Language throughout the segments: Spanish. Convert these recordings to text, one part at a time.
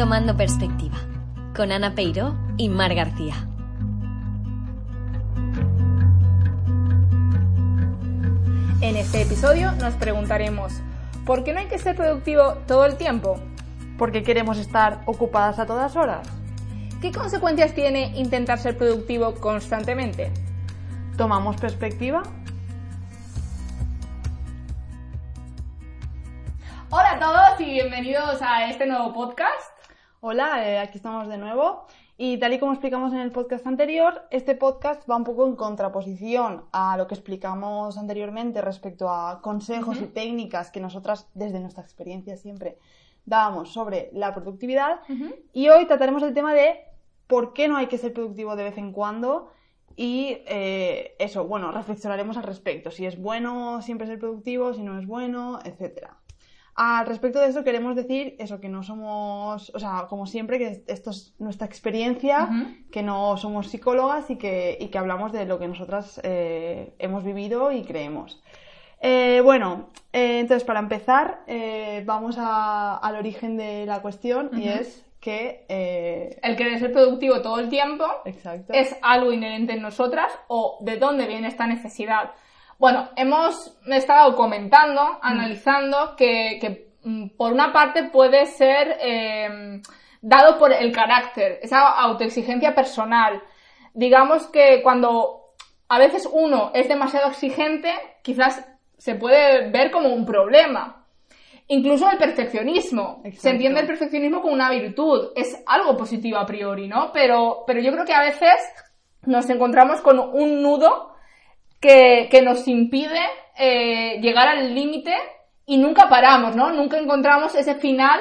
Tomando Perspectiva, con Ana Peiro y Mar García. En este episodio nos preguntaremos, ¿por qué no hay que ser productivo todo el tiempo? ¿Por qué queremos estar ocupadas a todas horas? ¿Qué consecuencias tiene intentar ser productivo constantemente? ¿Tomamos perspectiva? Hola a todos y bienvenidos a este nuevo podcast. Hola, eh, aquí estamos de nuevo. Y tal y como explicamos en el podcast anterior, este podcast va un poco en contraposición a lo que explicamos anteriormente respecto a consejos y técnicas que nosotras, desde nuestra experiencia siempre, dábamos sobre la productividad. Y hoy trataremos el tema de por qué no hay que ser productivo de vez en cuando y eh, eso, bueno, reflexionaremos al respecto, si es bueno siempre ser productivo, si no es bueno, etcétera. Al respecto de eso queremos decir eso, que no somos, o sea, como siempre, que esto es nuestra experiencia, que no somos psicólogas y que, y que hablamos de lo que nosotras eh, hemos vivido y creemos. Eh, bueno, eh, entonces para empezar, vamos al origen de la cuestión y es que... El querer ser productivo todo el tiempo Exacto. es algo inherente en nosotras o de dónde viene esta necesidad. Bueno, hemos estado comentando, analizando que, mm, por una parte puede ser em, dado por el carácter, esa autoexigencia personal. Digamos que cuando a veces uno es demasiado exigente, quizás se puede ver como un problema. Incluso el perfeccionismo. Se entiende el perfeccionismo como una virtud. Es algo positivo a priori, ¿no? Pero, pero yo creo que a veces nos encontramos con un nudo que, nos impide eh, llegar al límite y nunca paramos, ¿no? Nunca encontramos ese final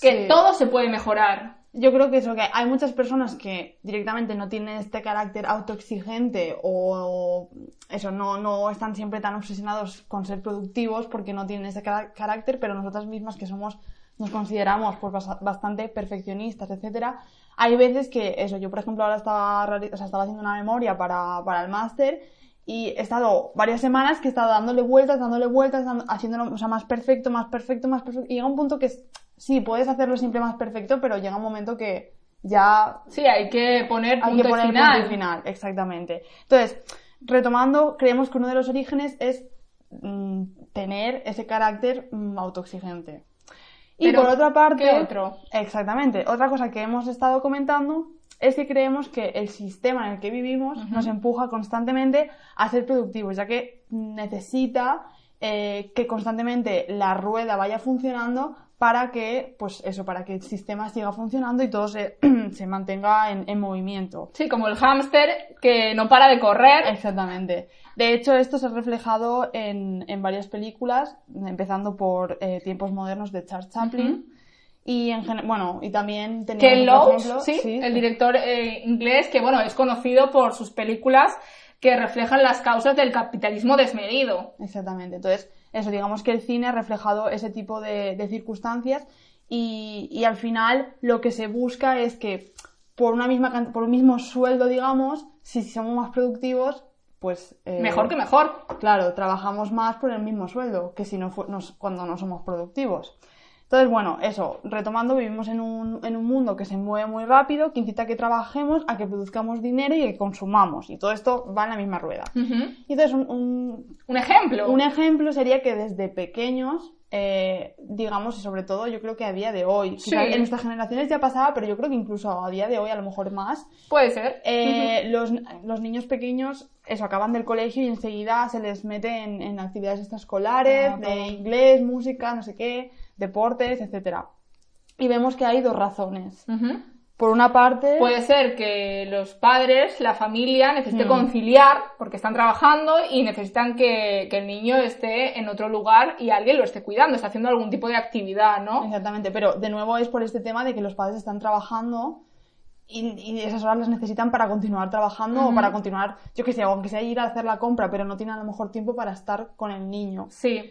que todo se puede mejorar. Yo creo que eso, que hay muchas personas que directamente no tienen este carácter autoexigente o, eso, no, no están siempre tan obsesionados con ser productivos porque no tienen ese carácter, pero nosotras mismas que somos, nos consideramos pues bastante perfeccionistas, etcétera, hay veces que eso, yo por ejemplo ahora estaba, o sea, estaba haciendo una memoria para, para el máster y he estado varias semanas que he estado dándole vueltas, dándole vueltas, haciéndolo o sea, más perfecto, más perfecto, más perfecto. Y llega un punto que sí, puedes hacerlo siempre más perfecto, pero llega un momento que ya... Sí, hay que poner punto hay que poner final. Punto final, exactamente. Entonces, retomando, creemos que uno de los orígenes es mm, tener ese carácter mm, autoexigente. Y por otra parte... ¿qué otro? Exactamente. Otra cosa que hemos estado comentando es que creemos que el sistema en el que vivimos nos empuja constantemente a ser productivos, ya que necesita eh, que constantemente la rueda vaya funcionando para que, pues eso, para que el sistema siga funcionando y todo se, se mantenga en, movimiento. Sí, como el hámster que no para de correr. Exactamente. De hecho, esto se ha reflejado en, en varias películas, empezando por eh, Tiempos Modernos de Charles Chaplin. Y en bueno, y también tenía Ken Loach, ¿sí? el director eh, inglés que bueno, es conocido por sus películas que reflejan las causas del capitalismo desmedido. Exactamente. Entonces, eso, digamos que el cine ha reflejado ese tipo de, circunstancias y, y, al final lo que se busca es que por una misma por un mismo sueldo, digamos, si somos más productivos, pues eh, mejor que mejor. Claro, trabajamos más por el mismo sueldo que si no cuando no somos productivos. Entonces, bueno, eso, retomando, vivimos en un, en un mundo que se mueve muy rápido, que incita a que trabajemos, a que produzcamos dinero y que consumamos. Y todo esto va en la misma rueda. Y entonces, un, un, ejemplo. Un ejemplo sería que desde pequeños, eh, digamos, y sobre todo yo creo que a día de hoy, en nuestras generaciones ya pasaba, pero yo creo que incluso a día de hoy a lo mejor más. Puede ser. Eh, los, los, niños pequeños, eso, acaban del colegio y enseguida se les mete en, en actividades extraescolares, ah, de inglés, música, no sé qué deportes, etcétera. Y vemos que hay dos razones. Por una parte. Puede ser que los padres, la familia, necesite mm. conciliar porque están trabajando y necesitan que, el niño esté en otro lugar y alguien lo esté cuidando, está haciendo algún tipo de actividad, ¿no? Exactamente, pero de nuevo es por este tema de que los padres están trabajando y, esas horas las necesitan para continuar trabajando o para continuar, yo qué sé, aunque sea ir a hacer la compra, pero no tienen a lo mejor tiempo para estar con el niño. Sí.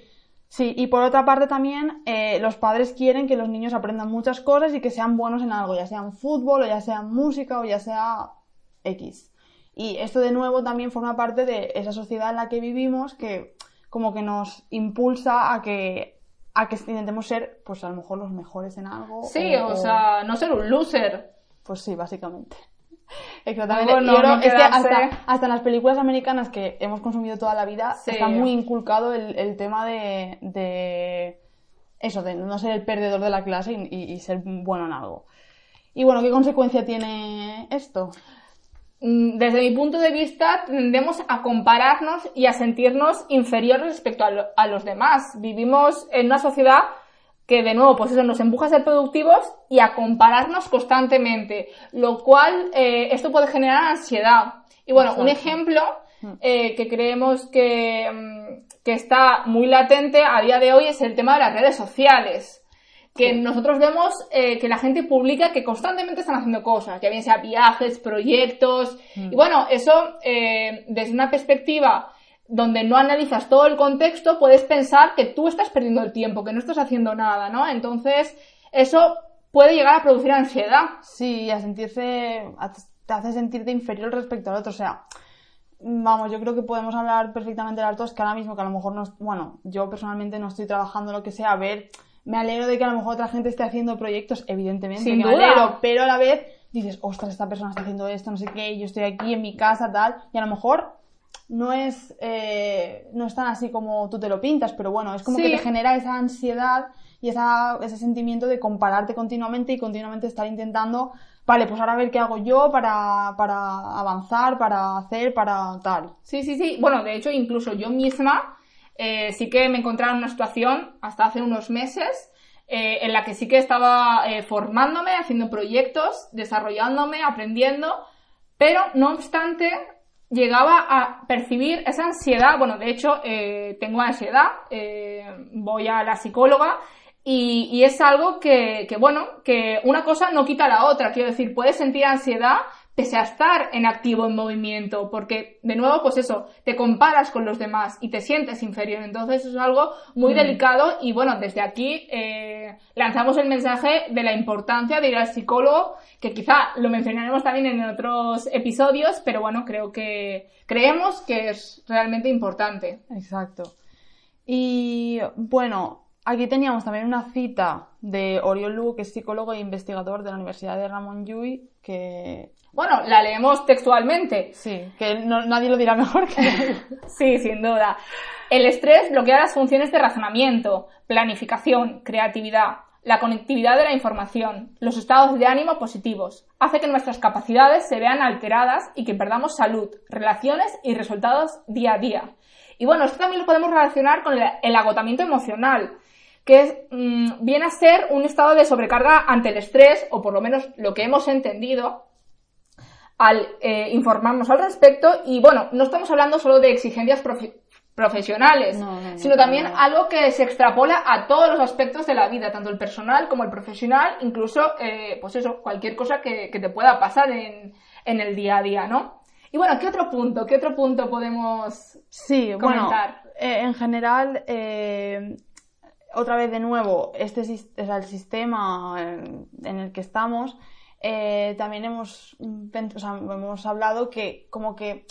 Sí, y por otra parte también eh, los padres quieren que los niños aprendan muchas cosas y que sean buenos en algo, ya sea fútbol o ya sea música o ya sea X. Y esto de nuevo también forma parte de esa sociedad en la que vivimos que como que nos impulsa a que a que intentemos ser, pues a lo mejor los mejores en algo. Sí, o, sea, no ser un loser. Pues sí, básicamente. Exactamente. es que hasta, en las películas americanas que hemos consumido toda la vida está muy inculcado el, tema de, eso, de no ser el perdedor de la clase y, ser bueno en algo. Y bueno, ¿qué consecuencia tiene esto? Mm, desde mi punto de vista, tendemos a compararnos y a sentirnos inferiores respecto a, los demás. Vivimos en una sociedad que, de nuevo, pues eso nos empuja a ser productivos y a compararnos constantemente, lo cual eh, esto puede generar ansiedad. Y bueno, un ejemplo mm. eh, que creemos que, mm, que está muy latente a día de hoy es el tema de las redes sociales que nosotros vemos eh, que la gente publica que constantemente están haciendo cosas, ya bien sea viajes, proyectos, mm. y bueno, eso eh, desde una perspectiva donde no analizas todo el contexto, puedes pensar que tú estás perdiendo el tiempo, que no estás haciendo nada, ¿no? Entonces, eso puede llegar a producir ansiedad. Sí, a sentirse, te hace sentirte inferior respecto al otro, o sea, vamos, yo creo que podemos hablar perfectamente de las dos, que ahora mismo que a lo mejor no, bueno, yo personalmente no estoy trabajando lo que sea, a ver me alegro de que a lo mejor otra gente esté haciendo proyectos, evidentemente, Sin me duda. alegro, pero a la vez dices, ostras, esta persona está haciendo esto, no sé qué, yo estoy aquí en mi casa, tal, y a lo mejor no es, eh, no es tan así como tú te lo pintas, pero bueno, es como que te genera esa ansiedad y esa, ese sentimiento de compararte continuamente y continuamente estar intentando, vale, pues ahora a ver qué hago yo para, para avanzar, para hacer, para tal. Sí, sí, sí. Bueno, de hecho, incluso yo misma eh, sí que me encontraba en una situación hasta hace unos meses eh, en la que sí que estaba eh, formándome, haciendo proyectos, desarrollándome, aprendiendo, pero no obstante llegaba a percibir esa ansiedad, bueno, de hecho tengo ansiedad, voy a la psicóloga y, y es algo que, que, bueno, que una cosa no quita la otra, quiero decir, puedes sentir ansiedad, pese a estar en activo, en movimiento, porque de nuevo, pues eso, te comparas con los demás y te sientes inferior. Entonces es algo muy mm. delicado y bueno, desde aquí eh, lanzamos el mensaje de la importancia de ir al psicólogo, que quizá lo mencionaremos también en otros episodios, pero bueno, creo que creemos que es realmente importante. Exacto. Y bueno, Aquí teníamos también una cita de Oriol Lugo, que es psicólogo e investigador de la Universidad de Ramón Llull, que bueno, la leemos textualmente. Sí, que nadie lo dirá mejor que Sí, sin duda. El estrés bloquea las funciones de razonamiento, planificación, creatividad, la conectividad de la información, los estados de ánimo positivos. Hace que nuestras capacidades se vean alteradas y que perdamos salud, relaciones y resultados día a día. Y bueno, esto también lo podemos relacionar con el agotamiento emocional, que mm, viene a ser un estado de sobrecarga ante el estrés, o por lo menos lo que hemos entendido, al eh, informarnos al respecto y bueno, no estamos hablando solo de exigencias profesionales, sino también algo que se extrapola a todos los aspectos de la vida, tanto el personal como el profesional, incluso, eh, pues eso, cualquier cosa que, te pueda pasar en, en, el día a día, ¿no? Y bueno, ¿qué otro punto? ¿Qué otro punto podemos sí, comentar? Bueno, eh, en general, otra vez de nuevo, este es el sistema en el que estamos eh, también hemos, hemos hablado que como que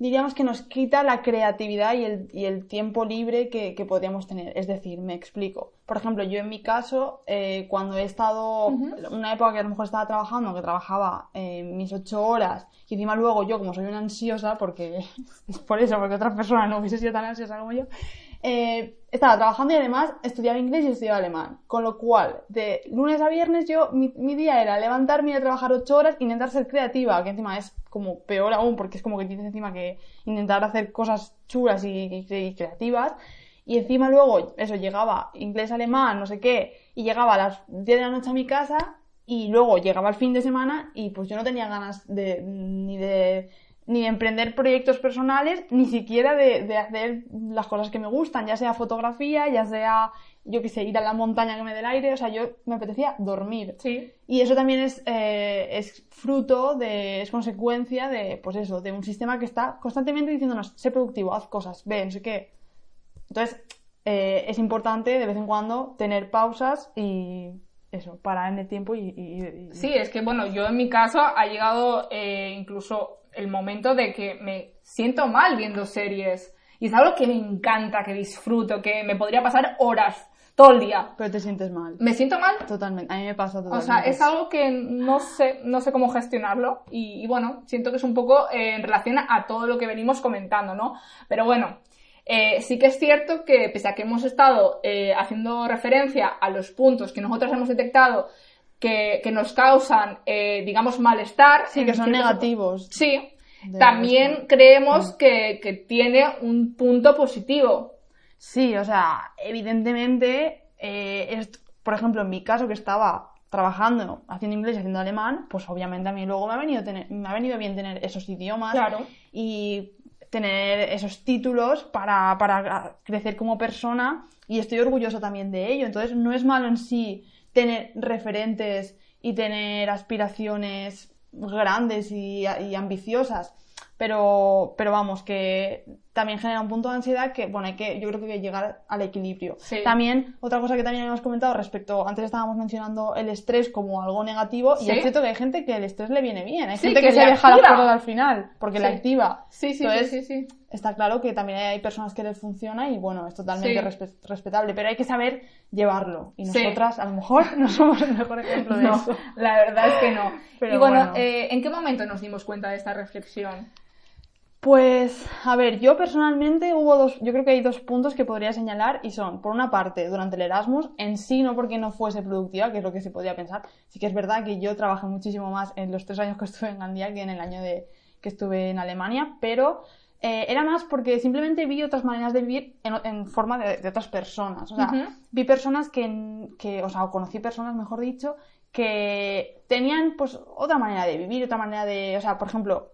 diríamos que nos quita la creatividad y el, y el tiempo libre que, que, podríamos tener. Es decir, me explico. Por ejemplo, yo en mi caso, eh, cuando he estado, una época que a lo mejor estaba trabajando, que trabajaba eh, mis ocho horas, y encima luego yo, como soy una ansiosa, porque es por eso, porque otras personas no hubiese sido tan ansiosa como yo, eh, estaba trabajando y además estudiaba inglés y estudiaba alemán. Con lo cual, de lunes a viernes yo, mi, día era levantarme y a trabajar ocho horas, intentar ser creativa, que encima es como peor aún porque es como que tienes encima que intentar hacer cosas chulas y, creativas. Y encima luego, eso, llegaba inglés, alemán, no sé qué, y llegaba a las 10 de la noche a mi casa y luego llegaba el fin de semana y pues yo no tenía ganas de ni de ni de emprender proyectos personales, ni siquiera de, hacer las cosas que me gustan, ya sea fotografía, ya sea, yo qué sé, ir a la montaña que me dé el aire, o sea, yo me apetecía dormir. Sí. Y eso también es, eh, es fruto de, es consecuencia de, pues eso, de un sistema que está constantemente diciéndonos, sé productivo, haz cosas, ve, no sé qué. Entonces, eh, es importante de vez en cuando tener pausas y eso, parar en el tiempo y, Sí, es que bueno, yo en mi caso ha llegado eh, incluso el momento de que me siento mal viendo series. Y es algo que me encanta, que disfruto, que me podría pasar horas todo el día. Pero te sientes mal. ¿Me siento mal? Totalmente. A mí me pasa O totalmente. sea, es algo que no sé, no sé cómo gestionarlo y, y bueno, siento que es un poco eh, en relación a todo lo que venimos comentando, ¿no? Pero bueno, eh, sí que es cierto que pese a que hemos estado eh, haciendo referencia a los puntos que nosotros hemos detectado que, que nos causan, eh, digamos, malestar. Sí, que son negativos. Sí, también esto. creemos que, que tiene un punto positivo. Sí, o sea, evidentemente, eh, es- por ejemplo, en mi caso que estaba trabajando, haciendo inglés y haciendo alemán, pues obviamente a mí luego me ha venido, tener- me ha venido bien tener esos idiomas Claro. y tener esos títulos para, para crecer como persona y estoy orgullosa también de ello. Entonces, no es malo en sí tener referentes y tener aspiraciones grandes y, ambiciosas, pero, pero vamos, que también genera un punto de ansiedad que, bueno, hay que, yo creo que hay que llegar al equilibrio. Sí. También, otra cosa que también hemos comentado respecto, antes estábamos mencionando el estrés como algo negativo, y es cierto que hay gente que el estrés le viene bien, hay Sí, gente que que, se deja las cosas al final, porque la activa. Sí, sí, Entonces, sí. Está claro que también hay personas que les funciona y bueno, es totalmente respe- respetable, pero hay que saber llevarlo. Y nosotras a lo mejor no somos el mejor ejemplo de No, eso. la verdad es que no. Pero y bueno, bueno. eh, ¿en qué momento nos dimos cuenta de esta reflexión? Pues, a ver, yo personalmente hubo dos, yo creo que hay dos puntos que podría señalar y son, por una parte, durante el Erasmus, en sí no porque no fuese productiva, que es lo que se podría pensar, sí que es verdad que yo trabajé muchísimo más en los tres años que estuve en Gandía que en el año de, que estuve en Alemania, pero eh, era más porque simplemente vi otras maneras de vivir en, en forma de, de otras personas, o sea, vi personas que, que, o sea, o conocí personas, mejor dicho, que tenían pues otra manera de vivir, otra manera de, o sea, por ejemplo,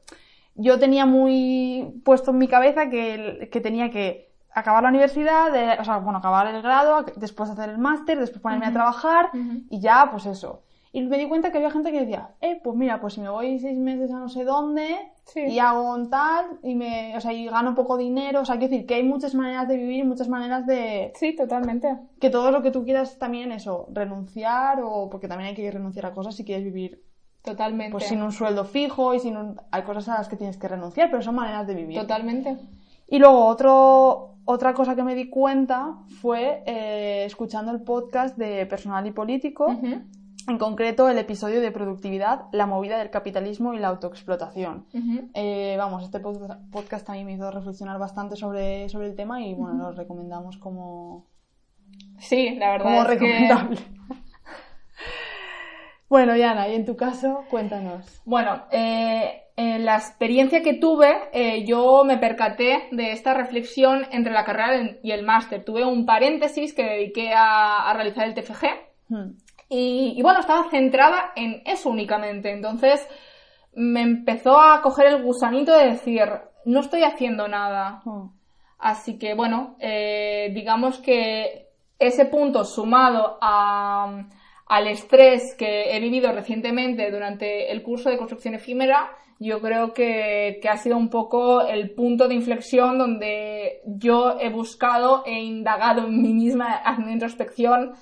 yo tenía muy puesto en mi cabeza que, que tenía que acabar la universidad, de- o sea, bueno, acabar el grado, después hacer el máster, después ponerme a trabajar y ya, pues eso. Y me di cuenta que había gente que decía, eh, pues mira, pues si me voy seis meses a no sé dónde Sí. y hago un tal y me, o sea, y gano poco dinero, o sea, quiero decir que hay muchas maneras de vivir, muchas maneras de, Sí, totalmente. que todo lo que tú quieras también eso, renunciar o porque también hay que renunciar a cosas si quieres vivir Totalmente. pues sin un sueldo fijo y sin un... hay cosas a las que tienes que renunciar, pero son maneras de vivir. Totalmente. Y luego otro, otra cosa que me di cuenta fue eh, escuchando el podcast de Personal y Político, en concreto el episodio de productividad, la movida del capitalismo y la autoexplotación. Eh, vamos, este pod- podcast también me hizo reflexionar bastante sobre, sobre el tema y bueno, lo recomendamos como, Sí, la verdad como es que... bueno, Yana, y en tu caso, cuéntanos. Bueno, eh, en la experiencia que tuve, eh, yo me percaté de esta reflexión entre la carrera y el máster. Tuve un paréntesis que dediqué a, a realizar el TFG Hmm. y, y bueno, estaba centrada en eso únicamente. Entonces me empezó a coger el gusanito de decir, no estoy haciendo nada. Hmm. Así que bueno, eh, digamos que ese punto sumado a, al estrés que he vivido recientemente durante el curso de construcción efímera, yo creo que, que ha sido un poco el punto de inflexión donde yo he buscado e indagado en mí misma, haciendo introspección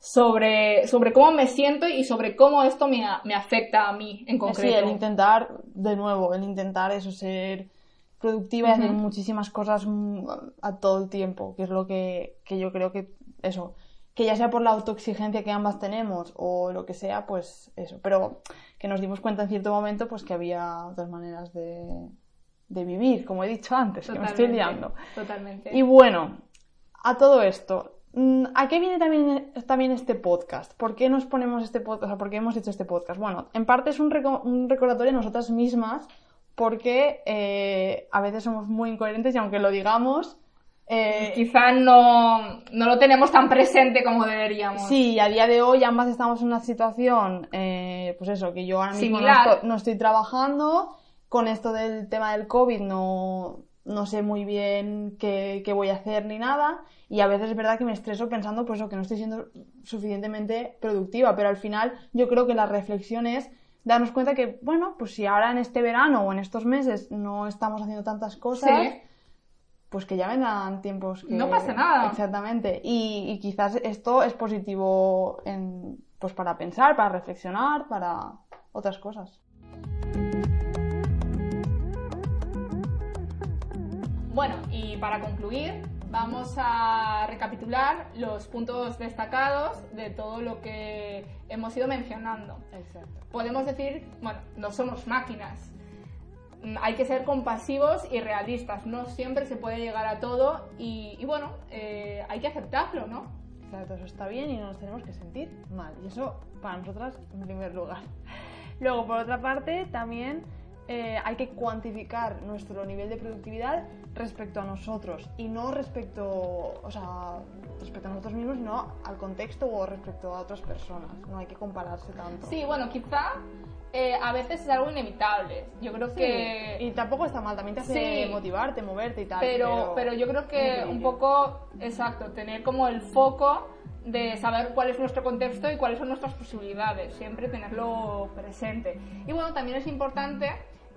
sobre, sobre cómo me siento y sobre cómo esto me, me afecta a mí en Sí, concreto. el intentar, de nuevo, el intentar eso, ser productiva y hacer muchísimas cosas mm, a todo el tiempo, que es lo que, que yo creo que, eso, que ya sea por la autoexigencia que ambas tenemos o lo que sea, pues eso, pero que nos dimos cuenta en cierto momento pues que había otras maneras de, de vivir, como he dicho antes, que me estoy liando. Totalmente. Y bueno, a todo esto, mm, ¿a qué viene también, también este podcast? ¿Por qué nos ponemos este podcast? O sea, ¿por qué hemos hecho este podcast? Bueno, en parte es un, reco- un recordatorio de nosotras mismas, porque eh, a veces somos muy incoherentes y aunque lo digamos, eh, quizá no, no lo tenemos tan presente como deberíamos. Sí, a día de hoy ambas estamos en una situación, eh, pues eso, que yo ahora mismo no estoy, no estoy trabajando, con esto del tema del COVID no, no sé muy bien qué, qué voy a hacer ni nada, y a veces es verdad que me estreso pensando pues que no estoy siendo suficientemente productiva, pero al final yo creo que la reflexión es darnos cuenta que, bueno, pues si ahora en este verano o en estos meses no estamos haciendo tantas cosas, Sí. Pues que ya vendrán tiempos que... No pasa nada. Exactamente. Y, y quizás esto es positivo en, pues para pensar, para reflexionar, para otras cosas. Bueno, y para concluir, vamos a recapitular los puntos destacados de todo lo que hemos ido mencionando. Exacto. Podemos decir, bueno, no somos máquinas. Mm, Hay que ser compasivos y realistas. No siempre se puede llegar a todo y, bueno, eh, hay que aceptarlo, ¿no? Exacto, eso está bien y no nos tenemos que sentir mal. Y eso para nosotras en primer lugar. Luego, por otra parte, también eh, hay que cuantificar nuestro nivel de productividad respecto a nosotros y no respecto, o sea, respecto a nosotros mismos, sino al contexto o respecto a otras personas. No hay que compararse tanto. Sí, bueno, quizá eh, a veces es algo inevitable. Yo creo Sí, que... Y tampoco está mal, también te hace Sí. motivarte, moverte y tal. pero, pero yo creo que un poco, exacto, tener como el foco de saber cuál es nuestro contexto y cuáles son nuestras posibilidades, siempre tenerlo presente. Y bueno, también es importante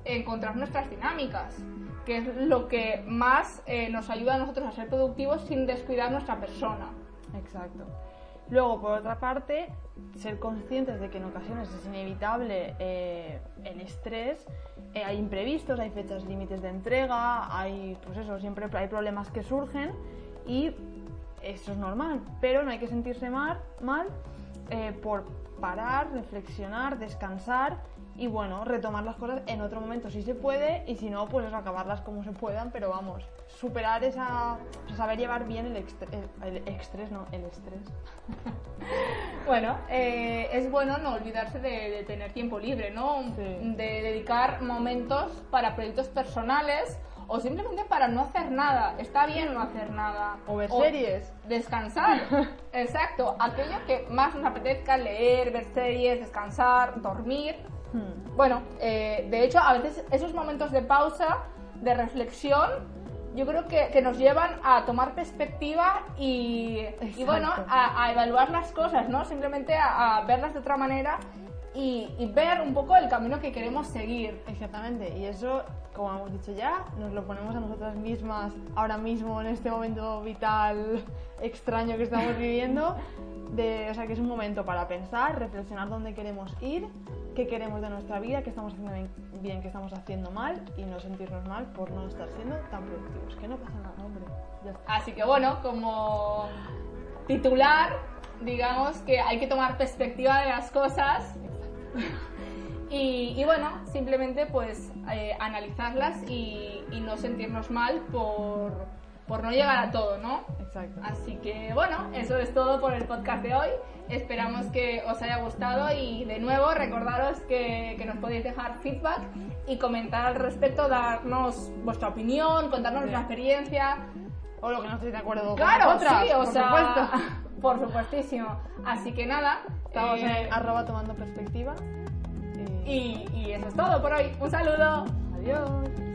encontrar nuestras dinámicas, que es lo que más eh, nos ayuda a nosotros a ser productivos sin descuidar nuestra persona. Exacto. Luego, por otra parte, ser conscientes de que en ocasiones es inevitable eh, el estrés, eh, hay imprevistos, hay fechas límites de entrega, hay, pues eso, siempre hay problemas que surgen y eso es normal, pero no hay que sentirse mal, mal por parar, reflexionar, descansar y bueno, retomar las cosas en otro momento si se puede y si no, pues acabarlas como se puedan, pero vamos, superar esa, o sea, saber llevar bien el, el, el estrés, no, el estrés. Bueno, eh, es bueno no olvidarse de, de tener tiempo libre, ¿no? Sí. De dedicar momentos para proyectos personales o simplemente para no hacer nada. Está bien no hacer nada. O ver series. Descansar. Exacto. Aquello que más nos apetezca, leer, ver series, descansar, dormir. Hmm. Bueno, eh, de hecho, a veces esos momentos de pausa, de reflexión, yo creo que, que nos llevan a tomar perspectiva y, bueno, a, a evaluar las cosas, ¿no? Simplemente a, a verlas de otra manera y, y ver un poco el camino que queremos seguir. Exactamente, y eso, como hemos dicho ya, nos lo ponemos a nosotras mismas ahora mismo en este momento vital extraño que estamos viviendo. De, o sea, que es un momento para pensar, reflexionar dónde queremos ir, qué queremos de nuestra vida, qué estamos haciendo bien, qué estamos haciendo mal y no sentirnos mal por no estar siendo tan productivos. Que no pasa nada, hombre. Ya está. Así que bueno, como titular, digamos que hay que tomar perspectiva de las cosas y, y bueno, simplemente pues eh, analizarlas y, y no sentirnos mal por, por no llegar a todo, ¿no? Exacto. Así que bueno, eso es todo por el podcast de hoy. Esperamos que os haya gustado y de nuevo recordaros que, que nos podéis dejar feedback y comentar al respecto, darnos vuestra opinión, contarnos vuestra experiencia. O lo que no estéis de acuerdo con Claro, nosotras, sí, o por sea, supuesto. por supuestísimo. Así que nada, Estamos eh, en arroba tomando perspectiva. Y... eso es todo por hoy. Un saludo. Adiós.